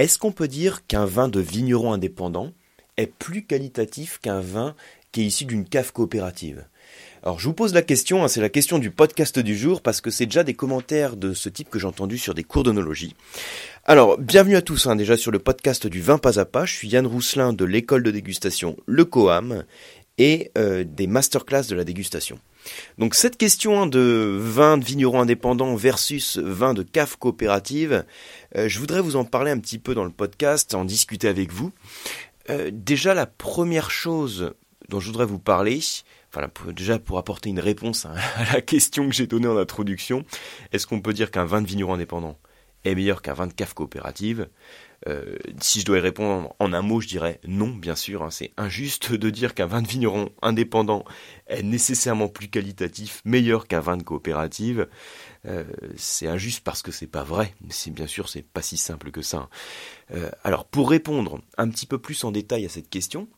Est-ce qu'on peut dire qu'un vin de vigneron indépendant est plus qualitatif qu'un vin qui est issu d'une cave coopérative? Alors je vous pose la question, hein, c'est la question du podcast du jour, parce que c'est déjà des commentaires de ce type que j'ai entendu sur des cours d'onologie. Alors, bienvenue à tous hein, déjà sur le podcast du vin pas à pas, je suis Yann Rousselin de l'école de dégustation Le Coam et euh, des masterclass de la dégustation. Donc cette question de vin de vigneron indépendant versus vin de cave coopérative, euh, je voudrais vous en parler un petit peu dans le podcast, en discuter avec vous. Euh, déjà la première chose dont je voudrais vous parler, enfin déjà pour apporter une réponse à la question que j'ai donnée en introduction, est-ce qu'on peut dire qu'un vin de vigneron indépendant? Est meilleur qu'un vin de cave coopérative euh, si je dois y répondre en un mot, je dirais non, bien sûr. Hein. c'est injuste de dire qu'un vin de vigneron indépendant est nécessairement plus qualitatif, meilleur qu'un vin de coopérative. Euh, c'est injuste parce que c'est pas vrai. Mais bien sûr, c'est pas si simple que ça. Euh, alors, pour répondre un petit peu plus en détail à cette question,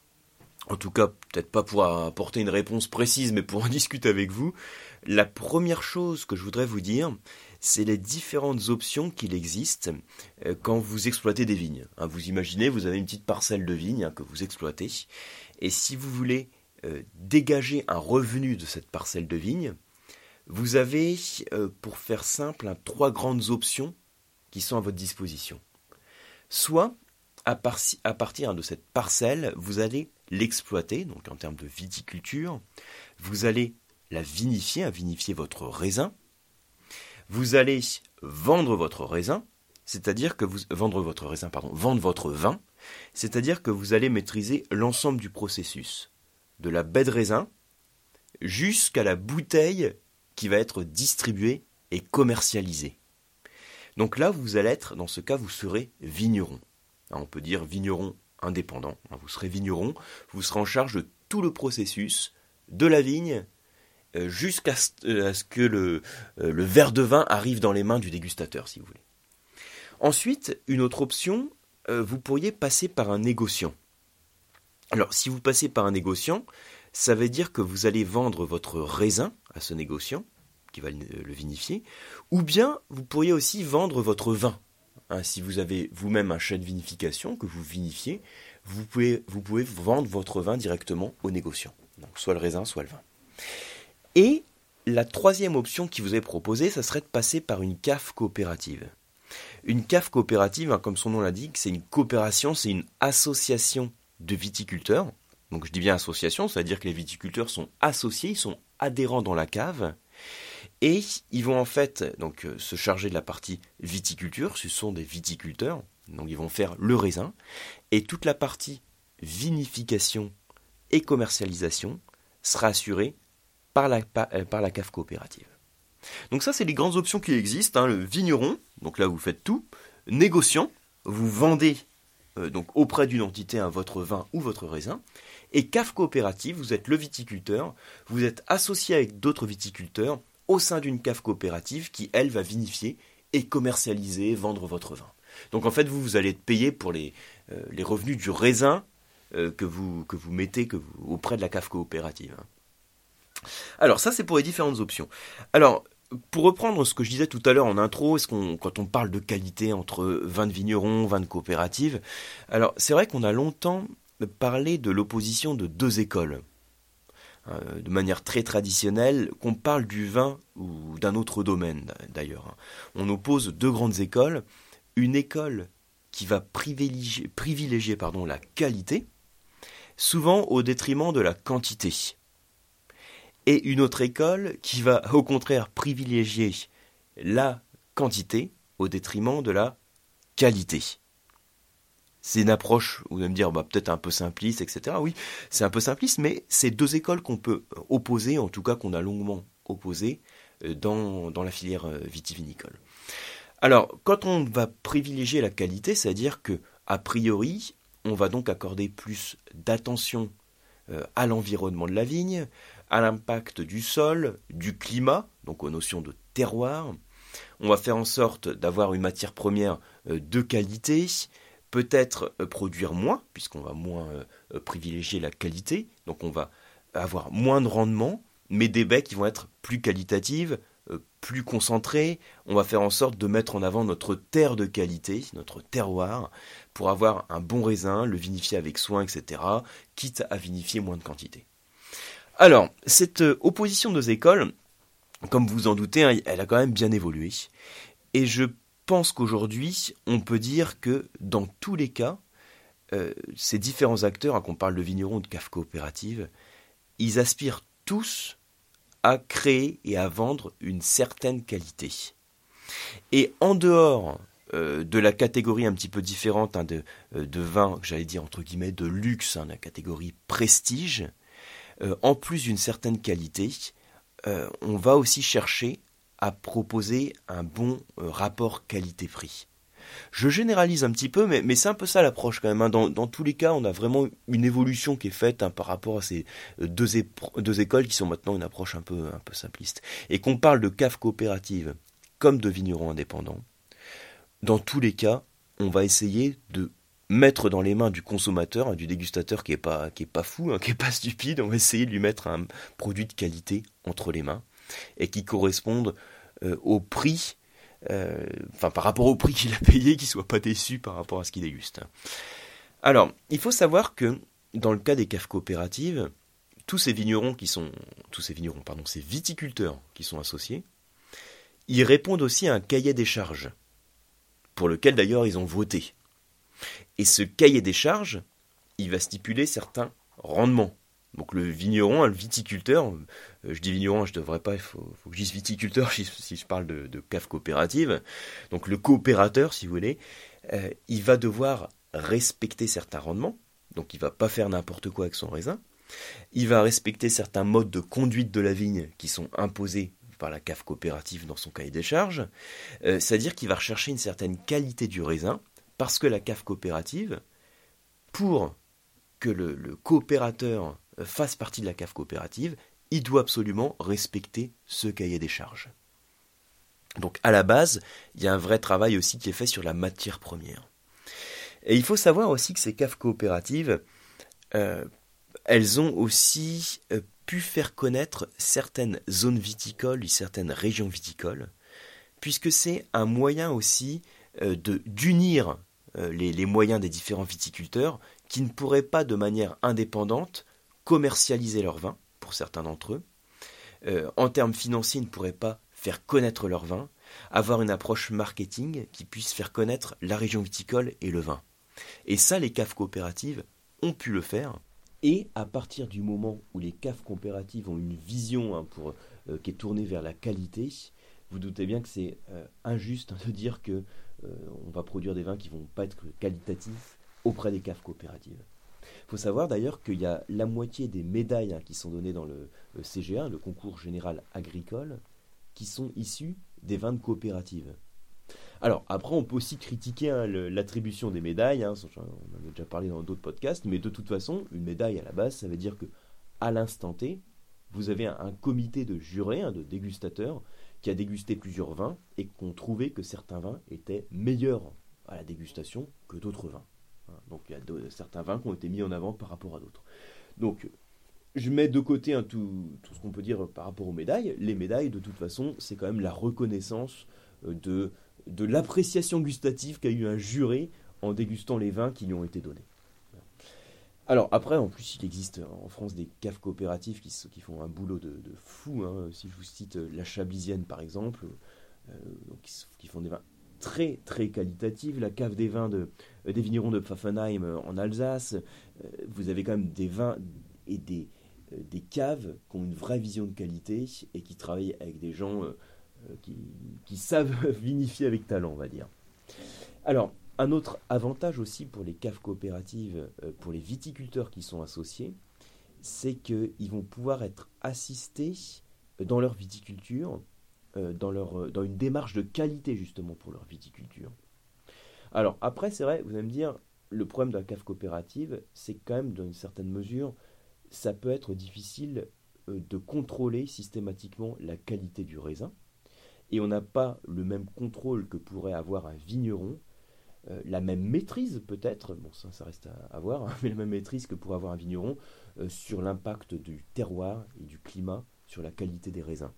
en tout cas, peut-être pas pour apporter une réponse précise, mais pour en discuter avec vous, la première chose que je voudrais vous dire, c'est les différentes options qu'il existe euh, quand vous exploitez des vignes. Hein, vous imaginez, vous avez une petite parcelle de vignes hein, que vous exploitez, et si vous voulez euh, dégager un revenu de cette parcelle de vignes, vous avez, euh, pour faire simple, trois grandes options qui sont à votre disposition. Soit, à, à partir de cette parcelle, vous allez l'exploiter, donc en termes de viticulture, vous allez la vinifier, à vinifier votre raisin, vous allez vendre votre raisin, c'est-à-dire que vous vendre votre raisin, pardon, vendre votre vin, c'est-à-dire que vous allez maîtriser l'ensemble du processus, de la baie de raisin jusqu'à la bouteille qui va être distribuée et commercialisée. Donc là, vous allez être, dans ce cas, vous serez vigneron. On peut dire vigneron indépendant. Vous serez vigneron, vous serez en charge de tout le processus, de la vigne jusqu'à euh, ce que le, euh, le verre de vin arrive dans les mains du dégustateur, si vous voulez. Ensuite, une autre option, vous pourriez passer par un négociant. Alors, si vous passez par un négociant, ça veut dire que vous allez vendre votre raisin à ce négociant, qui va le vinifier, ou bien vous pourriez aussi vendre votre vin. Hein, si vous avez vous-même un chai de vinification que vous vinifiez, vous pouvez, vous pouvez vendre votre vin directement au négociant. Donc, soit le raisin, soit le vin. Et la troisième option qui vous est proposée, ça serait de passer par une CAF coopérative. Une CAF coopérative, hein, comme son nom l'indique, c'est une coopération, c'est une association de viticulteurs. Donc je dis bien association, c'est-à-dire que les viticulteurs sont associés, ils sont adhérents dans la cave. Et ils vont en fait donc euh, se charger de la partie viticulture, ce sont des viticulteurs, donc ils vont faire le raisin, et toute la partie vinification et commercialisation sera assurée par la, euh, par, la cave coopérative. Donc ça, c'est les grandes options qui existent. Hein. Le vigneron, donc là vous faites tout. Négociant, vous vendez euh, donc auprès d'une entité votre vin ou votre raisin. Et cave coopérative, vous êtes le viticulteur, vous êtes associé avec d'autres viticulteurs au sein d'une cave coopérative qui, elle, va vinifier et commercialiser, vendre votre vin. Donc en fait, vous, vous allez être payé pour les, euh, les revenus du raisin que, vous, que vous mettez auprès de la cave coopérative. Hein. Alors ça c'est pour les différentes options. Alors pour reprendre ce que je disais tout à l'heure en intro, est-ce qu'on, quand on parle de qualité entre vin de vigneron, vin de coopérative, alors c'est vrai qu'on a longtemps parlé de l'opposition de deux écoles. Euh, de manière très traditionnelle, qu'on parle du vin ou d'un autre domaine d'ailleurs. On oppose deux grandes écoles. Une école qui va privilégier, la qualité, souvent au détriment de la quantité et une autre école qui va au contraire privilégier la quantité au détriment de la qualité. C'est une approche, vous allez me dire, bah, peut-être un peu simpliste, etc. Oui, c'est un peu simpliste, mais c'est deux écoles qu'on peut opposer, en tout cas qu'on a longuement opposées euh, dans, dans la filière euh, vitivinicole. Alors, quand on va privilégier la qualité, c'est-à-dire que, a priori, on va donc accorder plus d'attention euh, à l'environnement de la vigne, à l'impact du sol, du climat, donc aux notions de terroir. On va faire en sorte d'avoir une matière première euh, de qualité, peut-être euh, produire moins, puisqu'on va moins euh, privilégier la qualité, donc on va avoir moins de rendement, mais des baies qui vont être plus qualitatives, plus concentré, on va faire en sorte de mettre en avant notre terre de qualité, notre terroir, pour avoir un bon raisin, le vinifier avec soin, etc., quitte à vinifier moins de quantité. Alors, cette opposition de deux écoles, comme vous en doutez, hein, elle a quand même bien évolué. Et je pense qu'aujourd'hui, on peut dire que dans tous les cas, euh, ces différents acteurs, hein, qu'on parle de vignerons de CAF coopérative, ils aspirent tous à créer et à vendre une certaine qualité. Et en dehors euh, de la catégorie un petit peu différente hein, de, euh, de vin, j'allais dire entre guillemets de luxe, la catégorie prestige, en plus d'une certaine qualité, on va aussi chercher à proposer un bon rapport qualité-prix. Je généralise un petit peu, mais, c'est un peu ça l'approche quand même. Hein. Dans, tous les cas, on a vraiment une évolution qui est faite hein, par rapport à ces euh, deux, écoles qui sont maintenant une approche un peu, un peu simpliste. Et qu'on parle de cave coopérative comme de vignerons indépendants, dans tous les cas, on va essayer de mettre dans les mains du consommateur, hein, du dégustateur qui est pas pas fou, qui est pas stupide, on va essayer de lui mettre un produit de qualité entre les mains et qui corresponde euh, au prix euh, enfin par rapport au prix qu'il a payé, qu'il soit pas déçu par rapport à ce qu'il déguste. Alors, il faut savoir que dans le cas des caves coopératives, tous ces vignerons qui sont, tous ces vignerons, pardon, ces viticulteurs qui sont associés, ils répondent aussi à un cahier des charges, pour lequel d'ailleurs ils ont voté. Et ce cahier des charges, il va stipuler certains rendements. Donc le vigneron, le viticulteur, euh, je dis vigneron, je devrais pas, il faut, que je dise viticulteur si, je parle de, cave coopérative. Donc le coopérateur, si vous voulez, euh, il va devoir respecter certains rendements, donc il va pas faire n'importe quoi avec son raisin. Il va respecter certains modes de conduite de la vigne qui sont imposés par la cave coopérative dans son cahier des charges. Euh, c'est-à-dire qu'il va rechercher une certaine qualité du raisin, parce que la cave coopérative, pour que le coopérateur fasse partie de la cave coopérative, il doit absolument respecter ce cahier des charges. Donc à la base, il y a un vrai travail aussi qui est fait sur la matière première. Et il faut savoir aussi que ces caves coopératives, euh, elles ont aussi euh, pu faire connaître certaines zones viticoles et certaines régions viticoles, puisque c'est un moyen aussi euh, d'unir les, les, moyens des différents viticulteurs qui ne pourraient pas de manière indépendante commercialiser leur vin, pour certains d'entre eux. Euh, en termes financiers, ils ne pourraient pas faire connaître leur vin, avoir une approche marketing qui puisse faire connaître la région viticole et le vin. Et ça, les caves coopératives ont pu le faire. Et à partir du moment où les caves coopératives ont une vision hein, euh, qui est tournée vers la qualité, vous doutez bien que c'est euh, injuste de dire que on va produire des vins qui vont pas être qualitatifs auprès des caves coopératives. Il faut savoir d'ailleurs qu'il y a la moitié des médailles hein, qui sont données dans le, CGA, le concours général agricole, qui sont issues des vins de coopératives. Alors, après, on peut aussi critiquer hein, l'attribution des médailles, hein, on en a déjà parlé dans d'autres podcasts, mais de toute façon, une médaille à la base, ça veut dire que à l'instant T, vous avez un, comité de jurés, de dégustateurs, qui a dégusté plusieurs vins et qui ont trouvé que certains vins étaient meilleurs à la dégustation que d'autres vins. Donc il y a certains vins qui ont été mis en avant par rapport à d'autres. Donc je mets de côté tout, ce qu'on peut dire par rapport aux médailles. Les médailles, de toute façon, c'est quand même la reconnaissance euh, de l'appréciation gustative qu'a eu un juré en dégustant les vins qui lui ont été donnés. Alors après, en plus, il existe en France des caves coopératives qui, font un boulot de, fou. Hein. Si je vous cite euh, la Chablisienne par exemple, euh, qui, font des vins très très qualitative. La cave des vins de, euh, des vignerons de Pfaffenheim euh, en Alsace, euh, vous avez quand même des vins et des, des caves qui ont une vraie vision de qualité et qui travaillent avec des gens qui, qui, savent vinifier avec talent, on va dire. Alors, un autre avantage aussi pour les caves coopératives, pour les viticulteurs qui sont associés, c'est qu'ils vont pouvoir être assistés dans leur viticulture euh, euh, dans une démarche de qualité justement pour leur viticulture. Alors après, c'est vrai, vous allez me dire, le problème de la cave coopérative, c'est quand même dans une certaine mesure, ça peut être difficile euh, de contrôler systématiquement la qualité du raisin. Et on n'a pas le même contrôle que pourrait avoir un vigneron, la même maîtrise peut-être, bon ça, ça reste à, voir, hein, mais la même maîtrise que pourrait avoir un vigneron sur l'impact du terroir et du climat sur la qualité des raisins.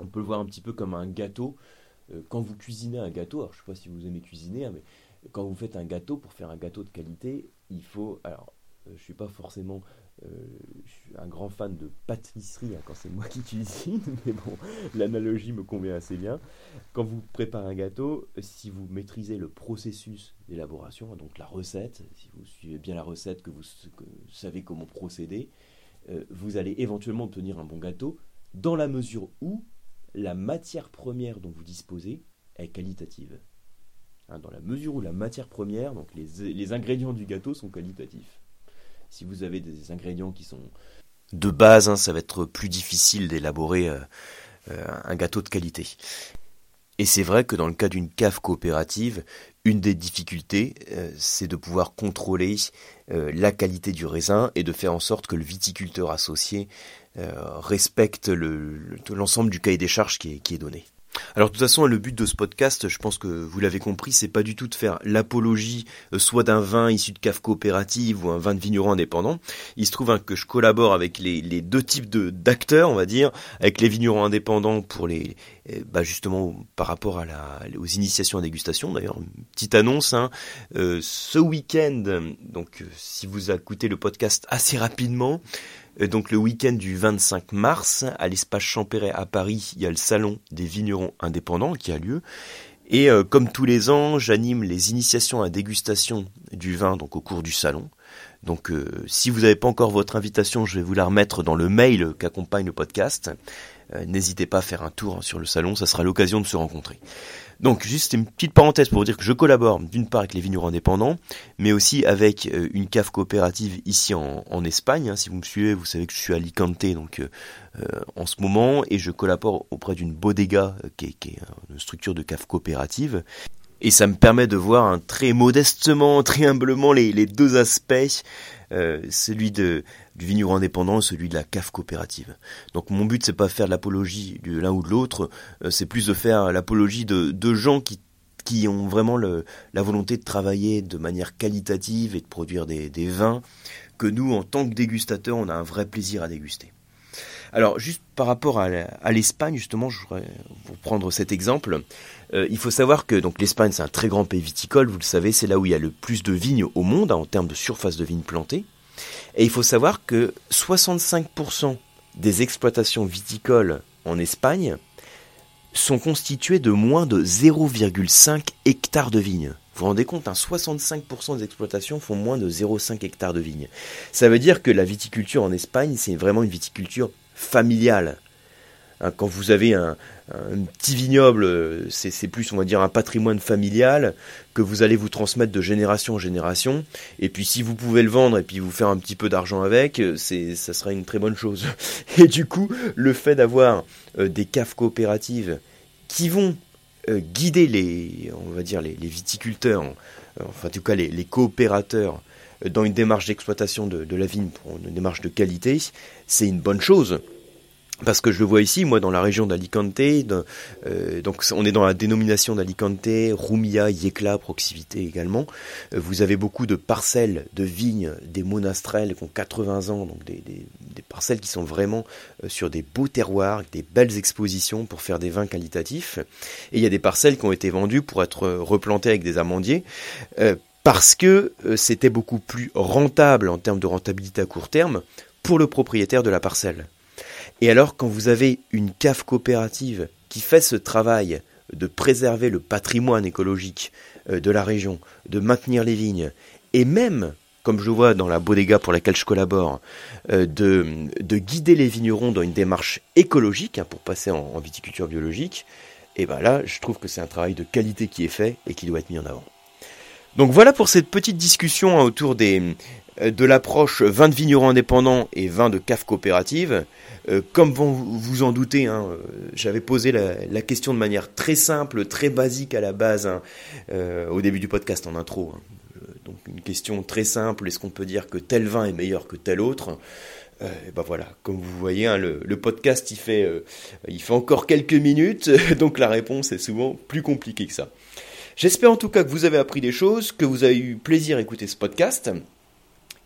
On peut le voir un petit peu comme un gâteau. quand vous cuisinez un gâteau, alors je ne sais pas si vous aimez cuisiner, hein, mais quand vous faites un gâteau, pour faire un gâteau de qualité, il faut. Alors, je ne suis pas forcément euh, je suis un grand fan de pâtisserie hein, quand c'est moi qui cuisine, mais bon, l'analogie me convient assez bien. Quand vous préparez un gâteau, si vous maîtrisez le processus d'élaboration, donc la recette, si vous suivez bien la recette, que vous, savez comment procéder, euh, vous allez éventuellement obtenir un bon gâteau dans la mesure où la matière première dont vous disposez est qualitative. Hein, dans la mesure où la matière première, donc les ingrédients du gâteau sont qualitatifs. Si vous avez des ingrédients qui sont de base, hein, ça va être plus difficile d'élaborer euh, euh, un gâteau de qualité. Et c'est vrai que dans le cas d'une cave coopérative, une des difficultés, euh, c'est de pouvoir contrôler la qualité du raisin et de faire en sorte que le viticulteur associé respecte l'ensemble du cahier des charges qui est donné. Alors de toute façon, le but de ce podcast, je pense que vous l'avez compris, c'est pas du tout de faire l'apologie euh, soit d'un vin issu de cave coopérative ou un vin de vigneron indépendant. Il se trouve hein, que je collabore avec les, deux types d'acteurs, on va dire, avec les vignerons indépendants pour les, euh, bah justement par rapport aux initiations à dégustation. D'ailleurs, petite annonce, hein, euh, ce week-end, donc si vous écoutez le podcast assez rapidement, euh, donc le week-end du 25 mars, à l'espace Champéret à Paris, il y a le salon des vignerons indépendants qui a lieu. Et euh, comme tous les ans, j'anime les initiations à dégustation du vin donc au cours du salon. Donc euh, si vous n'avez pas encore votre invitation, je vais vous la remettre dans le mail qu'accompagne le podcast. N'hésitez pas à faire un tour sur le salon, ça sera l'occasion de se rencontrer. Donc juste une petite parenthèse pour vous dire que je collabore d'une part avec les vignerons indépendants, mais aussi avec euh, une cave coopérative ici en, Espagne. Hein. Si vous me suivez, vous savez que je suis à Alicante donc euh, euh, en ce moment et je collabore auprès d'une bodega qui est, qui est une structure de cave coopérative. Et ça me permet de voir très modestement, très humblement les, deux aspects, celui de, du vigneron indépendant et celui de la CAF coopérative. Donc mon but c'est pas faire l'apologie de l'un ou de l'autre, euh, c'est plus de faire l'apologie de, de gens qui qui ont vraiment la volonté de travailler de manière qualitative et de produire des, des vins que nous, en tant que dégustateurs, on a un vrai plaisir à déguster. Alors, juste par rapport à l'Espagne, justement, je voudrais vous prendre cet exemple. Euh, il faut savoir que l'Espagne, c'est un très grand pays viticole, vous le savez, c'est là où il y a le plus de vignes au monde hein, en termes de surface de vignes plantées. Et il faut savoir que 65% des exploitations viticoles en Espagne sont constituées de moins de 0,5 hectares de vignes. Vous vous rendez compte, 65% hein, des exploitations font moins de 0,5 hectares de vignes. Ça veut dire que la viticulture en Espagne, c'est vraiment une viticulture familiale. Hein, quand vous avez un, petit vignoble, c'est plus, on va dire, un patrimoine familial que vous allez vous transmettre de génération en génération. Et puis, si vous pouvez le vendre et puis vous faire un petit peu d'argent avec, c'est, ça sera une très bonne chose. Et du coup, le fait d'avoir euh, des caves coopératives qui vont euh, guider les, on va dire, les, viticulteurs, euh, enfin, en tout cas, les, coopérateurs dans une démarche d'exploitation de, de la vigne pour une démarche de qualité, c'est une bonne chose parce que je le vois ici, moi, dans la région d'Alicante, euh, donc on est dans la dénomination d'Alicante, Rumia, Yecla, proximité également. Euh, vous avez beaucoup de parcelles de vignes, des monastrelles qui ont 80 ans, donc des, parcelles qui sont vraiment euh, sur des beaux terroirs, avec des belles expositions pour faire des vins qualitatifs. Et il y a des parcelles qui ont été vendues pour être replantées avec des amandiers. parce que c'était beaucoup plus rentable en termes de rentabilité à court terme pour le propriétaire de la parcelle. Et alors, quand vous avez une cave coopérative qui fait ce travail de préserver le patrimoine écologique euh, de la région, de maintenir les vignes, et même, comme je vois dans la bodega pour laquelle je collabore, euh, de, de guider les vignerons dans une démarche écologique, hein, pour passer en, viticulture biologique, et bien là, je trouve que c'est un travail de qualité qui est fait et qui doit être mis en avant. Donc voilà pour cette petite discussion hein, autour des, de l'approche vin de vignerons indépendants et vin de cave coopérative. Euh, comme vous vous en doutez, hein, euh, j'avais posé la, question de manière très simple, très basique à la base, hein, euh, au début du podcast en intro. Hein. Donc une question très simple, est-ce qu'on peut dire que tel vin est meilleur que tel autre? Ben voilà, comme vous voyez, le, le, podcast il fait, il fait encore quelques minutes, donc la réponse est souvent plus compliquée que ça. J'espère en tout cas que vous avez appris des choses, que vous avez eu plaisir à écouter ce podcast.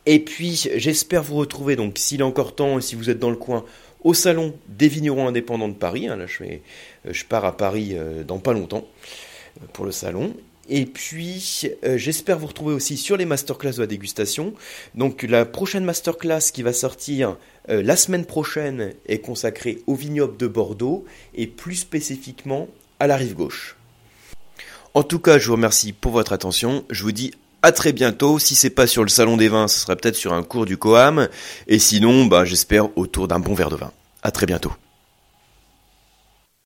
Et puis, j'espère vous retrouver, donc s'il est encore temps, si vous êtes dans le coin, au salon des vignerons indépendants de Paris. Hein, là, je, je, pars à Paris dans pas longtemps pour le salon. Et puis, euh, j'espère vous retrouver aussi sur les masterclass de la dégustation. Donc, la prochaine masterclass qui va sortir euh, la semaine prochaine est consacrée au vignoble de Bordeaux et plus spécifiquement à la rive gauche. En tout cas, je vous remercie pour votre attention. Je vous dis à très bientôt. Si c'est pas sur le salon des vins, ce sera peut-être sur un cours du Coam. Et sinon, bah, j'espère autour d'un bon verre de vin. À très bientôt.